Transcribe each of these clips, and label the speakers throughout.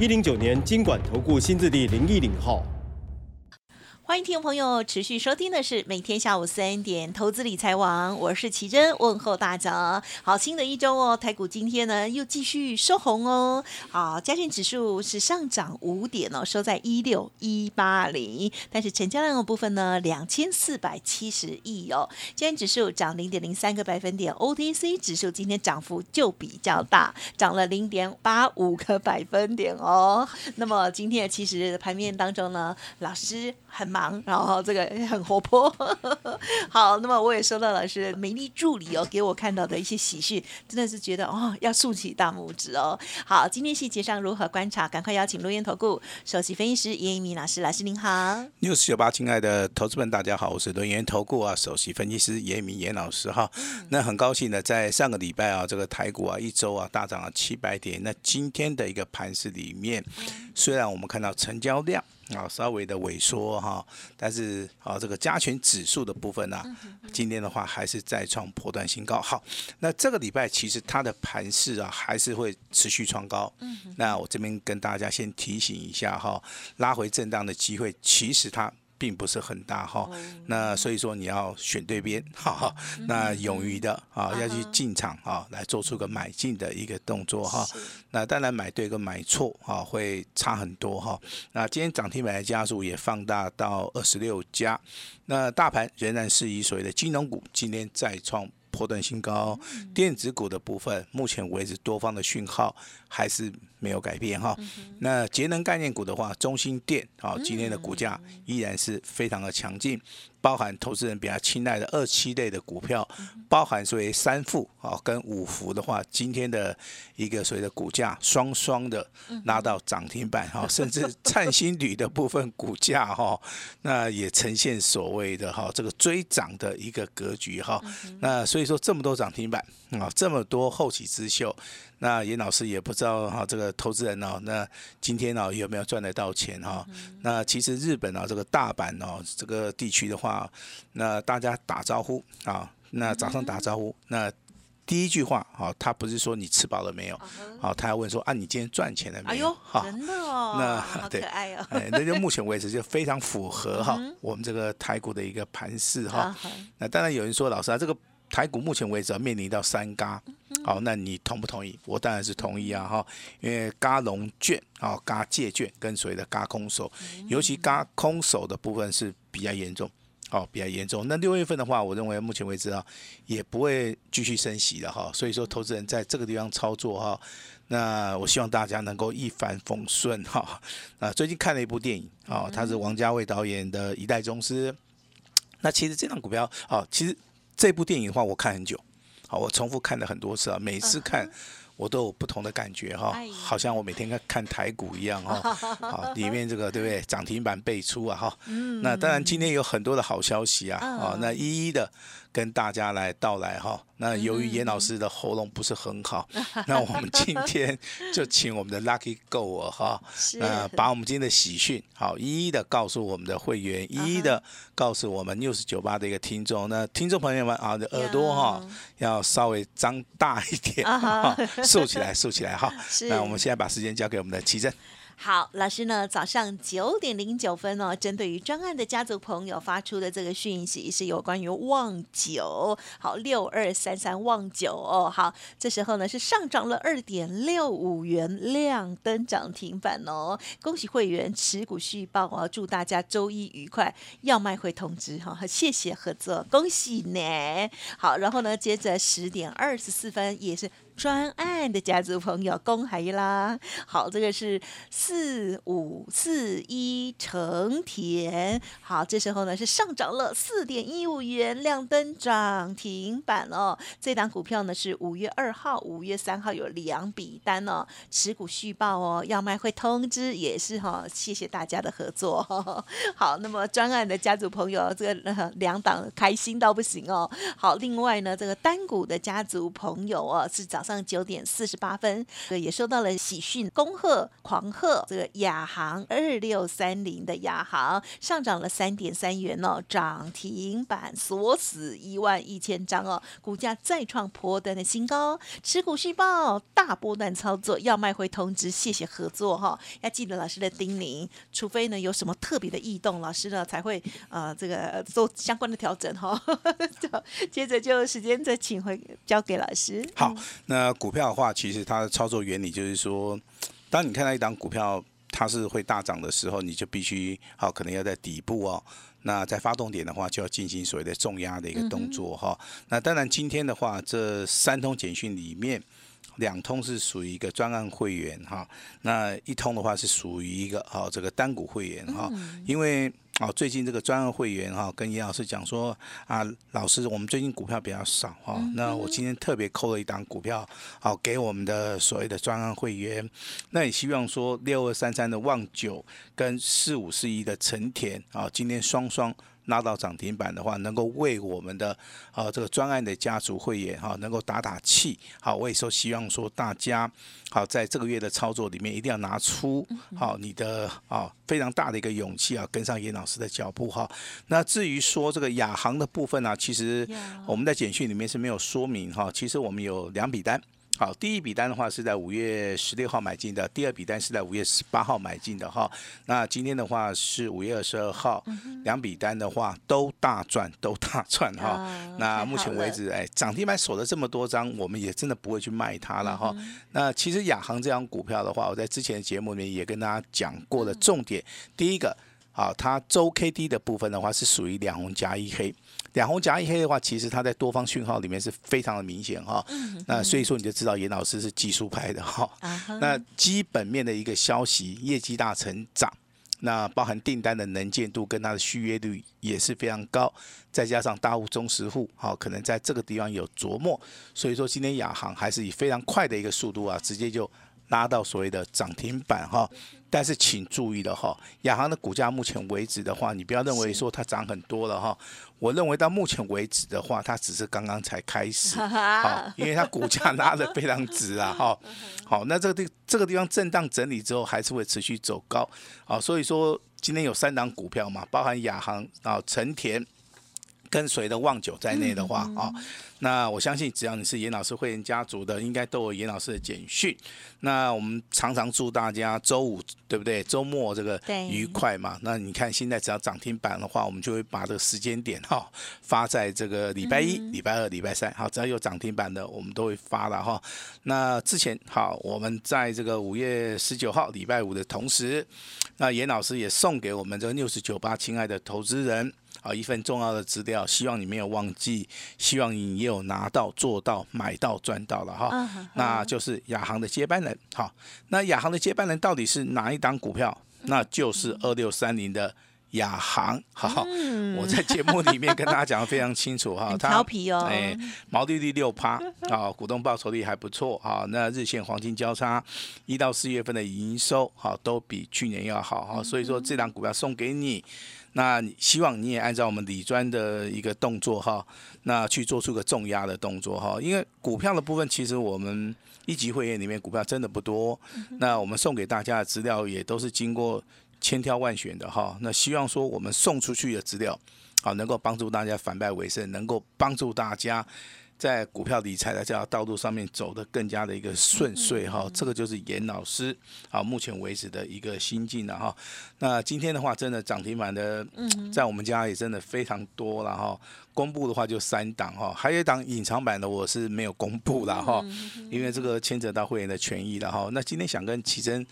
Speaker 1: 一零九年经管投顾新字第零一零号。
Speaker 2: 欢迎听众朋友持续收听的是每天下午三点投资理财网，我是奇珍，问候大家。好，新的一周哦，台股今天呢又继续收红哦。好，加权指数是上涨五点哦，收在一六一八零，但是成交量的部分呢两千四百七十亿哦。今天指数涨零点零三个百分点，OTC 指数今天涨幅就比较大，涨了零点八五个百分点哦。那么今天其实盘面当中呢，老师很。忙，然后这个很活泼。好，那么我也收到老师美丽助理哦给我看到的一些喜讯，真的是觉得哦要竖起大拇指哦。好，今天细节上如何观察？赶快邀请录音投顾首席分析师严一鸣老师，老师您好。
Speaker 3: 六四九八，亲爱的投资们，大家好，我是轮研投顾啊首席分析师严一鸣严老师哈。那很高兴呢，在上个礼拜啊，这个台股啊一周啊大涨了七百点。那今天的一个盘市里面，虽然我们看到成交量。啊，稍微的萎缩哈，但是啊，这个加权指数的部分呢，今天的话还是再创破断新高。好，那这个礼拜其实它的盘势啊，还是会持续创高。那我这边跟大家先提醒一下哈，拉回震荡的机会，其实它。并不是很大哈，那所以说你要选对边，哈哈，那勇于的啊要去进场啊，来做出个买进的一个动作哈。那当然买对跟买错啊会差很多哈。那今天涨停板的家数也放大到二十六家，那大盘仍然是以所谓的金融股今天再创。破断新高，电子股的部分，目前为止多方的讯号还是没有改变哈。那节能概念股的话，中心电啊，今天的股价依然是非常的强劲。包含投资人比较青睐的二七类的股票，包含所谓三富啊跟五福的话，今天的一个所谓的股价双双的拉到涨停板哈，甚至灿星铝的部分股价哈，那也呈现所谓的哈这个追涨的一个格局哈。那所以说这么多涨停板啊，这么多后起之秀。那严老师也不知道哈，这个投资人哦，那今天哦有没有赚得到钱哈？那其实日本啊，这个大阪哦，这个地区的话，那大家打招呼啊，那早上打招呼，那第一句话啊，他不是说你吃饱了没有，好，他要问说啊，你今天赚钱了没有？
Speaker 2: 哈，真的哦，
Speaker 3: 那
Speaker 2: 好可爱哦，
Speaker 3: 哎，那就目前为止就非常符合哈我们这个台股的一个盘势哈。那当然有人说老师啊，这个。台股目前为止面临到三嘎，好，那你同不同意？我当然是同意啊，哈，因为嘎龙券啊，嘎借券跟所谓的嘎空手，尤其嘎空手的部分是比较严重，哦，比较严重。那六月份的话，我认为目前为止啊，也不会继续升息的哈，所以说投资人在这个地方操作哈，那我希望大家能够一帆风顺哈。啊，最近看了一部电影，哦，他是王家卫导演的《一代宗师》，那其实这张股票，哦，其实。这部电影的话，我看很久，好，我重复看了很多次啊，每次看我都有不同的感觉哈，好像我每天看看台股一样哈，好，里面这个对不对？涨停板倍出啊哈，那当然今天有很多的好消息啊，啊，那一一的。跟大家来到来哈，那由于严老师的喉咙不是很好，那我们今天就请我们的 Lucky Go 哈，那，把我们今天的喜讯好一一的告诉我们的会员，一一的告诉我们 News 九八的一个听众，那听众朋友们啊，的耳朵哈要稍微张大一点，竖起来，竖起来哈。那我们现在把时间交给我们的奇正。
Speaker 2: 好，老师呢？早上九点零九分哦，针对于专案的家族朋友发出的这个讯息是有关于旺九，好六二三三旺九哦，好，这时候呢是上涨了二点六五元，亮灯涨停板哦，恭喜会员持股续报哦，祝大家周一愉快，要卖会通知哈，谢谢合作，恭喜呢。好，然后呢，接着十点二十四分也是。专案的家族朋友，恭喜啦！好，这个是四五四一成田，好，这时候呢是上涨了四点一五元，亮灯涨停板哦。这档股票呢是五月二号、五月三号有两笔单哦，持股续报哦，要卖会通知，也是哈、谢谢大家的合作。好，那么专案的家族朋友，这个、呃两档开心到不行哦。好，另外呢，这个单股的家族朋友哦，是涨上九点四十八分，这个也收到了喜讯，恭贺狂贺这个亚航二六三零的亚航上涨了三点三元哦，涨停板锁死一万一千张哦，股价再创破单的新高，持股续报，大波段操作，要卖会通知，谢谢合作哈、要记得老师的叮咛，除非呢有什么特别的异动，老师呢才会呃这个做相关的调整哈、就接着就时间再请回交给老师。
Speaker 3: 好，股票的话，其实它的操作原理就是说，当你看到一档股票它是会大涨的时候，你就必须好，可能要在底部哦。那在发动点的话，就要进行所谓的重压的一个动作哈、那当然，今天的话，这三通简讯里面。两通是属于一个专案会员哈，那一通的话是属于一个哦这个单股会员哈，因为哦最近这个专案会员哈跟严老师讲说啊，老师我们最近股票比较少哈，那我今天特别扣了一档股票好给我们的所谓的专案会员，那也希望说六二三三的旺九跟四五四一的成田啊，今天双双。拉到涨停板的话，能够为我们的啊这个专案的家族会员哈、能够打打气。好，我也说希望说大家好在这个月的操作里面，一定要拿出好你的啊非常大的一个勇气啊，跟上严老师的脚步哈。那至于说这个亚航的部分呢、其实我们在简讯里面是没有说明哈。其实我们有两笔单。好，第一笔单的话是在五月十六号买进的，第二笔单是在五月十八号买进的哈。那今天的话是五月二十二号，两笔单的话都大赚，都大赚哈。
Speaker 2: 啊
Speaker 3: 那目前为止，哎，涨停板锁了这么多张，我们也真的不会去卖它了哈。那其实亚航这张股票的话，我在之前的节目里面也跟大家讲过了重点，第一个。啊，它周 K D 的部分的话是属于两红加一黑，两红加一黑的话，其实它在多方讯号里面是非常的明显哈。那所以说你就知道严老师是技术派的哈。那基本面的一个消息，业绩大成长，那包含订单的能见度跟它的续约率也是非常高，再加上大户中实户，好、可能在这个地方有琢磨，所以说今天亚航还是以非常快的一个速度啊，直接就拉到所谓的涨停板哈。但是请注意了哈，亚航的股价目前为止的话，你不要认为说它涨很多了哈。我认为到目前为止的话，它只是刚刚才开始，好，因为它股价拉的非常直啊，哈，好，那这个地这个地方震荡整理之后，还是会持续走高，好，所以说今天有三档股票嘛，包含亚航啊、成田。跟随的旺九在内的话啊、那我相信只要你是严老师会员家族的，应该都有严老师的简讯。那我们常常祝大家周五对不对？周末这个愉快嘛。那你看现在只要涨停板的话，我们就会把这个时间点哈、发在这个礼拜一、礼拜二、礼拜三，好，只要有涨停板的，我们都会发了哈。那之前好，我们在这个五月十九号礼拜五的同时，那严老师也送给我们这个六十九八亲爱的投资人。啊，一份重要的资料，希望你没有忘记，希望你也有拿到、做到、买到、赚到了哈。那就是亚航的接班人。好，那亚航的接班人到底是哪一档股票？那就是二六三零的亚航。好，我在节目里面跟大家讲的非常清楚哈，
Speaker 2: 调皮哦
Speaker 3: 哎，毛利率六趴，啊，股东报酬率还不错啊。那日线黄金交叉，一到四月份的营收好都比去年要好哈，所以说这档股票送给你。那希望你也按照我们理专的一个动作哈，那去做出个重压的动作哈，因为股票的部分其实我们一级会员里面股票真的不多，那我们送给大家的资料也都是经过千挑万选的哈，那希望说我们送出去的资料啊，能够帮助大家反败为胜，能够帮助大家。在股票理财的这条道路上面走得更加的一个顺遂哈，这个就是严老师啊目前为止的一个心境了哈。那今天的话，真的涨停板的，在我们家也真的非常多了哈。公布的话就三档哈，还有一档隐藏版的我是没有公布了哈，因为这个牵扯到会员的权益了哈。那今天想跟奇珍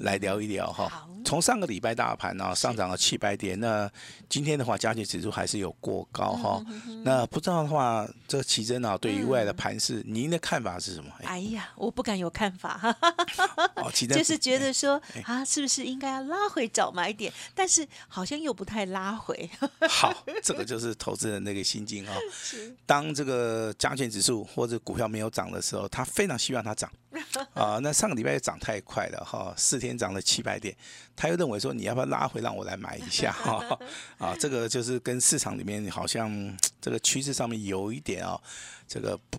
Speaker 3: 来聊一聊哈。从上个礼拜大盘呢上涨了七百点，那今天的话加权指数还是有过高哈。那不知道的话，这个奇珍啊对于未来的盘势，您的看法是什么？
Speaker 2: 哎呀，我不敢有看法，
Speaker 3: 哈，奇珍
Speaker 2: 就是觉得说啊，是不是应该要拉回找买点？但是好像又不太拉回。
Speaker 3: 好，这个就是投资人那个心境啊。当这个加权指数或者股票没有涨的时候，他非常希望它涨。啊，那上个礼拜涨太快了哈，四天涨了七百点，他又认为说你要不要拉回让我来买一下哈？啊，这个就是跟市场里面好像这个趋势上面有一点啊，这个不。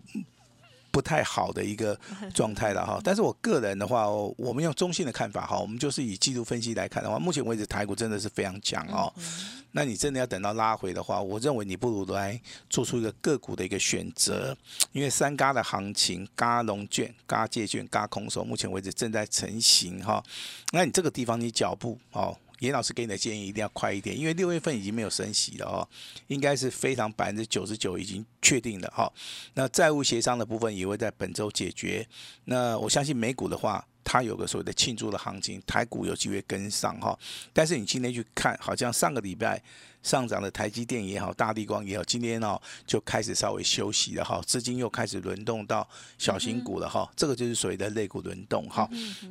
Speaker 3: 不太好的一个状态了哈，但是我个人的话，我们用中性的看法哈，我们就是以季度分析来看的话，目前为止台股真的是非常强哦。那你真的要等到拉回的话，我认为你不如来做出一个个股的一个选择，因为三嘎的行情，嘎龙卷、嘎借券、嘎空手，目前为止正在成型哈。那你这个地方你脚步哦。严老师给你的建议一定要快一点，因为六月份已经没有升息了哦，应该是非常百分之九十九已经确定了哈。那债务协商的部分也会在本周解决。那我相信美股的话，它有个所谓的庆祝的行情，台股有机会跟上哈。但是你今天去看，好像上个礼拜。上涨的台积电也好，大地光也好，今天哦就开始稍微休息了哈，资金又开始轮动到小型股了哈，这个就是所谓的类股轮动哈。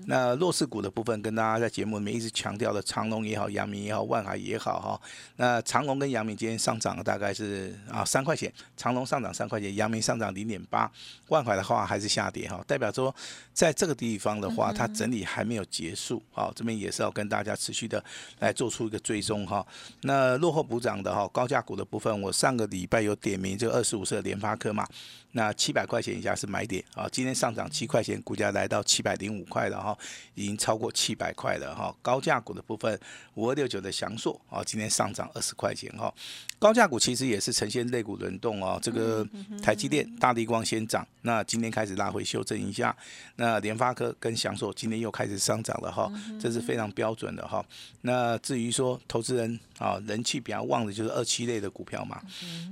Speaker 3: 那弱势股的部分，跟大家在节目里面一直强调的长隆也好，阳明也好，万海也好哈。那长隆跟阳明今天上涨了大概是啊三块钱，长隆上涨三块钱，阳明上涨零点八，万海的话还是下跌哈，代表说在这个地方的话，它整理还没有结束，好，这边也是要跟大家持续的来做出一个追踪哈。那落后。补涨的哈，高价股的部分，我上个礼拜有点名这个二十五色联发科嘛，那七百块钱以下是买点啊，今天上涨七块钱，股价来到七百零五块了哈，已经超过七百块了哈。高价股的部分，五二六九的翔硕啊，今天上涨二十块钱哈。高价股其实也是呈现类股轮动哦，这个台积电、大地光先涨，那今天开始拉回修正一下，那联发科跟翔硕今天又开始上涨了哈，这是非常标准的哈。那至于说投资人啊，人气比比较旺的就是二七类的股票嘛。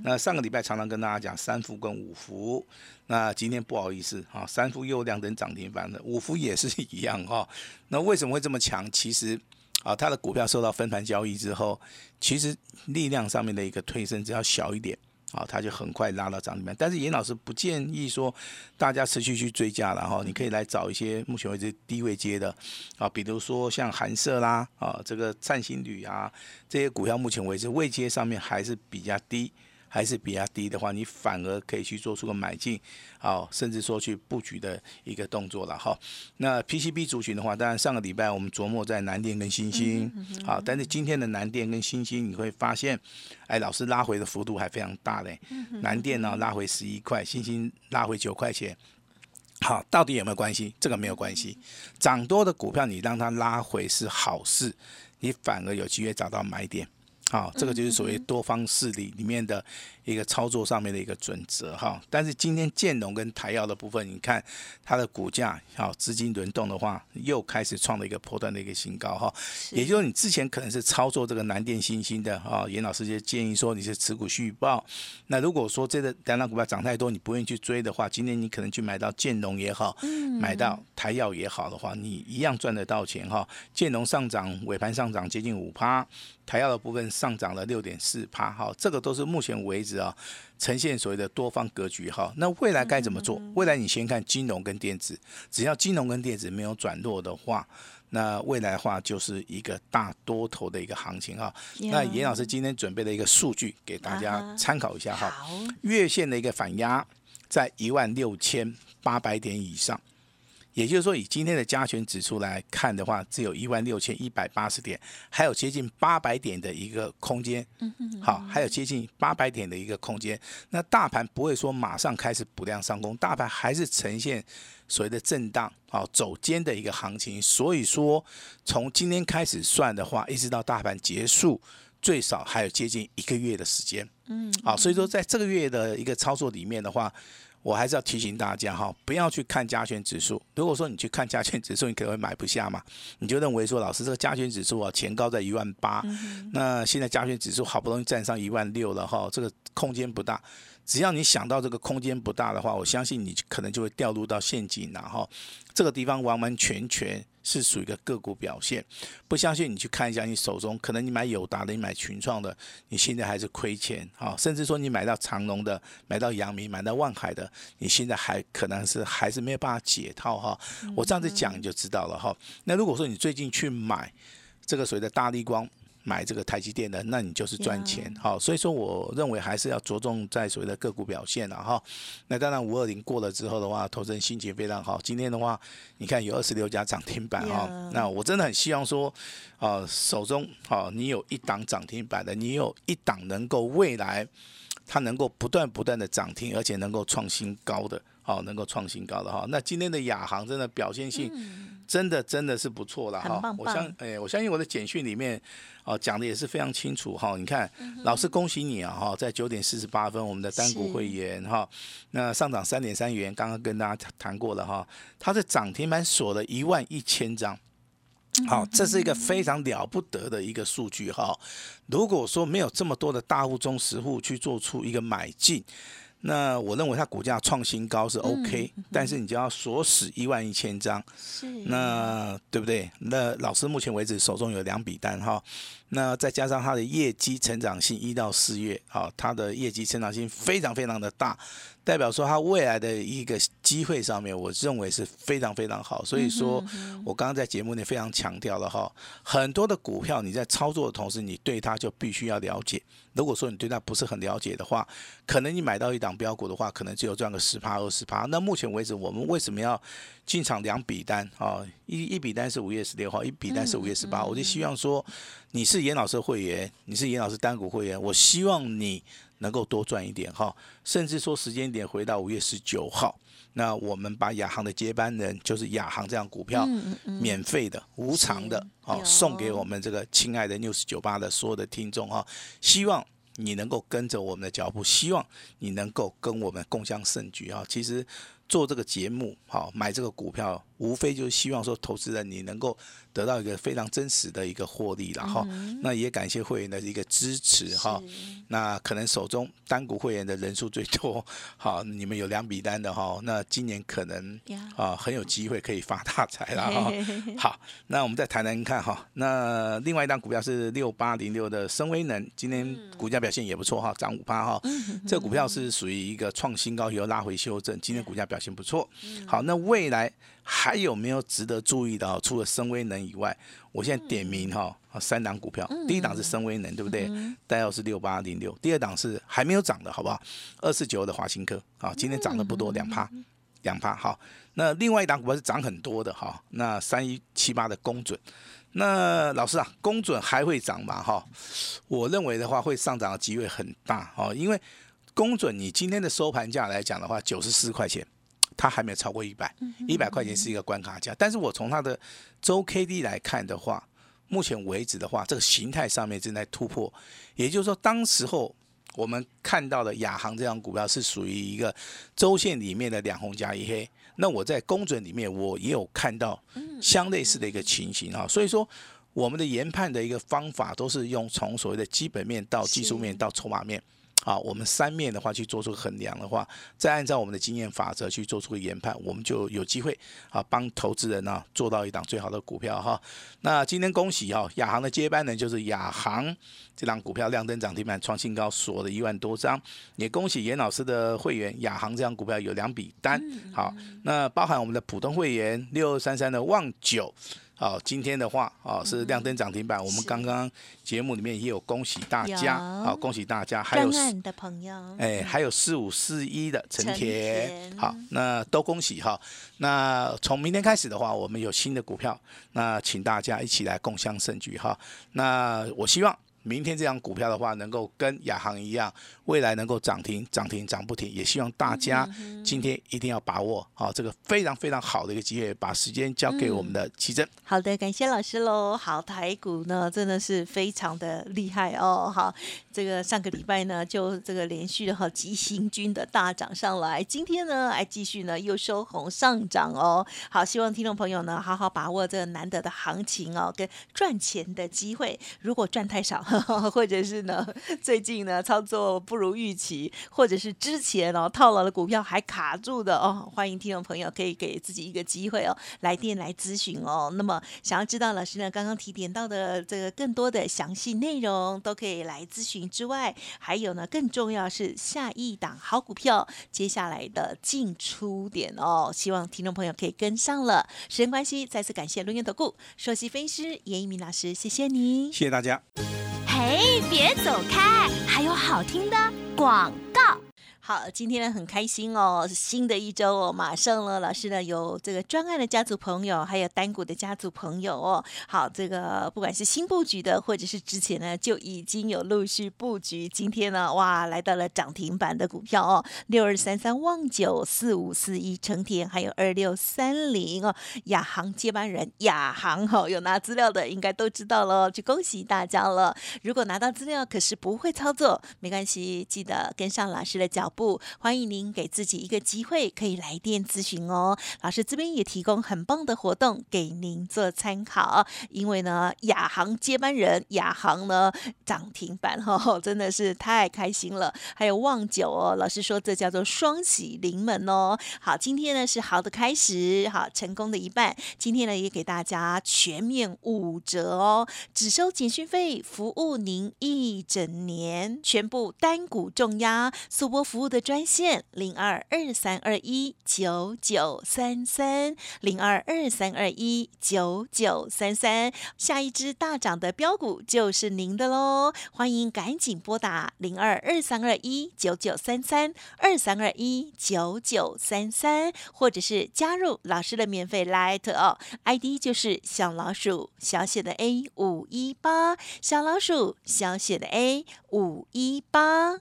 Speaker 3: 那上个礼拜常常跟大家讲三福跟五福，那今天不好意思啊，三福又亮灯涨停板了，五福也是一样哈。那为什么会这么强？其实啊，它的股票受到分盘交易之后，其实力量上面的一个推升只要小一点。好，它就很快拉到涨停板。但是严老师不建议说大家持续去追加了哈，你可以来找一些目前为止低位接的啊，比如说像韩社啦啊，这个灿星旅啊这些股票，目前为止位接上面还是比较低。还是比较低的话，你反而可以去做出个买进，好，甚至说去布局的一个动作了哈。那 PCB 族群的话，当然上个礼拜我们琢磨在南电跟星星，好，但是今天的南电跟星星，你会发现，哎，老师拉回的幅度还非常大嘞。南电呢拉回十一块，星星拉回九块钱，好，到底有没有关系？这个没有关系，涨多的股票你让它拉回是好事，你反而有机会找到买点。好，这个就是所谓多方势力里面的。一个操作上面的一个准则哈，但是今天建农跟台药的部分，你看它的股价好资金轮动的话，又开始创了一个破断的一个新高哈。也就是说，你之前可能是操作这个南电新兴的哈，严老师就建议说你是持股续报。那如果说这个两档股票涨太多，你不愿意去追的话，今天你可能去买到建农也好，买到台药也好的话，你一样赚得到钱哈。建农上涨尾盘上涨接近五趴，台药的部分上涨了六点四趴哈，这个都是目前为止。啊，呈现所谓的多方格局哈，那未来该怎么做？未来你先看金融跟电子，只要金融跟电子没有转弱的话，那未来的话就是一个大多头的一个行情哈。那严老师今天准备了一个数据给大家参考一下哈，月线的一个反压在一万六千八百点以上。也就是说，以今天的加权指数来看的话，只有一万六千一百八十点，还有接近八百点的一个空间。嗯嗯。好，还有接近八百点的一个空间。那大盘不会说马上开始补量上攻，大盘还是呈现所谓的震荡，好走尖的一个行情。所以说，从今天开始算的话，一直到大盘结束，最少还有接近一个月的时间。嗯。好，所以说在这个月的一个操作里面的话。我还是要提醒大家哈，不要去看加权指数。如果说你去看加权指数，你可能会买不下嘛。你就认为说，老师这个加权指数啊，前高在一万八，那现在加权指数好不容易站上一万六了哈，这个空间不大。只要你想到这个空间不大的话，我相信你可能就会掉入到陷阱然后这个地方完完全全。是属于一个个股表现，不相信你去看一下你手中，可能你买友达的，你买群创的，你现在还是亏钱啊，甚至说你买到长隆的，买到阳明，买到万海的，你现在还可能是还是没有办法解套哈。我这样子讲你就知道了哈。那如果说你最近去买这个所谓的大力光。买这个台积电的，那你就是赚钱，好，所以说我认为还是要着重在所谓的个股表现了哈。那当然五二零过了之后的话，投资人心情非常好。今天的话，你看有二十六家涨停板哈，那我真的很希望说，啊，手中哦，你有一档涨停板的，你有一档能够未来它能够不断不断的涨停，而且能够创新高的。好，能够创新高的哈，那今天的亚航真的表现性真的真的是不错了哈。我相哎，我相信我的简讯里面哦讲的也是非常清楚哈。你看，老师恭喜你啊哈，在九点四十八分，我们的单股会员哈，那上涨三点三元，刚刚跟大家谈过了哈，它的涨停板锁了一万一千张，好，这是一个非常了不得的一个数据哈。如果说没有这么多的大户中实户去做出一个买进。那我认为它股价创新高是 OK，但是你就要锁死一万一千张，
Speaker 2: 是
Speaker 3: 那对不对？那老师目前为止手中有两笔单哈，那再加上它的业绩成长性一到四月，啊，它的业绩成长性非常非常的大。代表说它未来的一个机会上面，我认为是非常非常好。所以说我刚刚在节目内非常强调了哈，很多的股票你在操作的同时，你对它就必须要了解。如果说你对它不是很了解的话，可能你买到一档标股的话，可能只有赚个十趴二十趴。那目前为止，我们为什么要进场两笔单啊？一一笔单是五月十六号，一笔单是五月十八。我就希望说，你是严老师会员，你是严老师单股会员，我希望你。能够多赚一点哈，甚至说时间点回到五月十九号，那我们把亚航的接班人，就是亚航这样股票，免费的、无偿的，哦，送给我们这个亲爱的 news 九八的所有的听众哈，希望你能够跟着我们的脚步，希望你能够跟我们共襄盛举啊。其实做这个节目，好买这个股票，无非就是希望说投资人你能够。得到一个非常真实的一个获利了哈，那也感谢会员的一个支持哈。那可能手中单股会员的人数最多，好，你们有两笔单的哈，那今年可能啊很有机会可以发大财了哈。好，那我们再谈谈看哈。那另外一档股票是六八零六的深威能，今天股价表现也不错哈，涨五八哈。这个股票是属于一个创新高以后拉回修正，今天股价表现不错。好，那未来。还有没有值得注意的？除了深威能以外，我现在点名哈，三档股票，第一档是深威能，对不对？代号是六八零六。第二档是还没有涨的，好不好？二四九的华新科，啊，今天涨的不多，两趴，两趴。好，那另外一档股票是涨很多的哈，那三一七八的公准，那老师啊，公准还会涨吗？哈，我认为的话会上涨的机会很大哈，因为公准你今天的收盘价来讲的话，九十四块钱。它还没有超过一百，一百块钱是一个关卡价。但是我从它的周 K D 来看的话，目前为止的话，这个形态上面正在突破。也就是说，当时候我们看到的亚航这张股票是属于一个周线里面的两红加一黑。那我在公准里面，我也有看到相类似的一个情形啊。所以说，我们的研判的一个方法都是用从所谓的基本面到技术面到筹码面。好，我们三面的话去做出衡量的话，再按照我们的经验法则去做出个研判，我们就有机会啊帮投资人呢做到一档最好的股票哈。那今天恭喜哈，亚航的接班人就是亚航这档股票亮灯涨停板创新高，锁了一万多张。也恭喜严老师的会员亚航这张股票有两笔单。好，那包含我们的普通会员六二三三的旺九。好，今天的话，啊是亮灯涨停板。我们刚刚节目里面也有恭喜大家，好恭喜大家。还有
Speaker 2: 的朋友，
Speaker 3: 哎，还有四五四一的陈田，好，那都恭喜哈。那从明天开始的话，我们有新的股票，那请大家一起来共襄盛举哈。那我希望。明天这张股票的话，能够跟亚航一样，未来能够涨停、涨停、涨不停。也希望大家今天一定要把握好这个非常非常好的一个机会，把时间交给我们的奇珍。
Speaker 2: 好的，感谢老师喽。好，台股呢真的是非常的厉害哦。好，这个上个礼拜呢就这个连续的哈急行军的大涨上来，今天呢还继续呢又收红上涨哦。好，希望听众朋友呢好好把握这个难得的行情哦，跟赚钱的机会。如果赚太少，或者是呢最近呢操作不如预期，或者是之前哦套牢的股票还卡住的哦，欢迎听众朋友可以给自己一个机会哦，来电来咨询哦。那么想要知道老师呢刚刚提点到的这个更多的详细内容，都可以来咨询之外，还有呢更重要是下一档好股票接下来的进出点哦，希望听众朋友可以跟上了。时间关系，再次感谢轮源投顾首席分析师严一鸣老师，谢谢你。
Speaker 3: 谢谢大家。
Speaker 4: 哎，别走开，还有好听的广。
Speaker 2: 好，今天呢很开心哦，新的一周哦，马上了，老师呢有这个专案的家族朋友，还有单股的家族朋友哦。好，这个不管是新布局的，或者是之前呢就已经有陆续布局，今天呢哇来到了涨停板的股票哦，六二三三旺九四五四一成田，还有二六三零哦，亚航接班人亚航哦，有拿资料的应该都知道了，就恭喜大家了。如果拿到资料可是不会操作，没关系，记得跟上老师的脚步。欢迎您给自己一个机会，可以来电咨询哦。老师这边也提供很棒的活动给您做参考。因为呢，亚航接班人亚航呢涨停板哦，真的是太开心了。还有旺九哦，老师说这叫做双喜临门哦。好，今天呢是好的开始，好成功的一半。今天呢也给大家全面五折哦，只收简讯费，服务您一整年，全部单股重压，速播服务。的专线零二二三二一九九三三零二二三二一九九三三，下一只大涨的标股就是您的喽！欢迎赶紧拨打零二二三二一九九三三二三二一九九三三，或者是加入老师的免费 Light 哦，ID 就是小老鼠小写的 A 五一八，小老鼠小写的 A 五一八。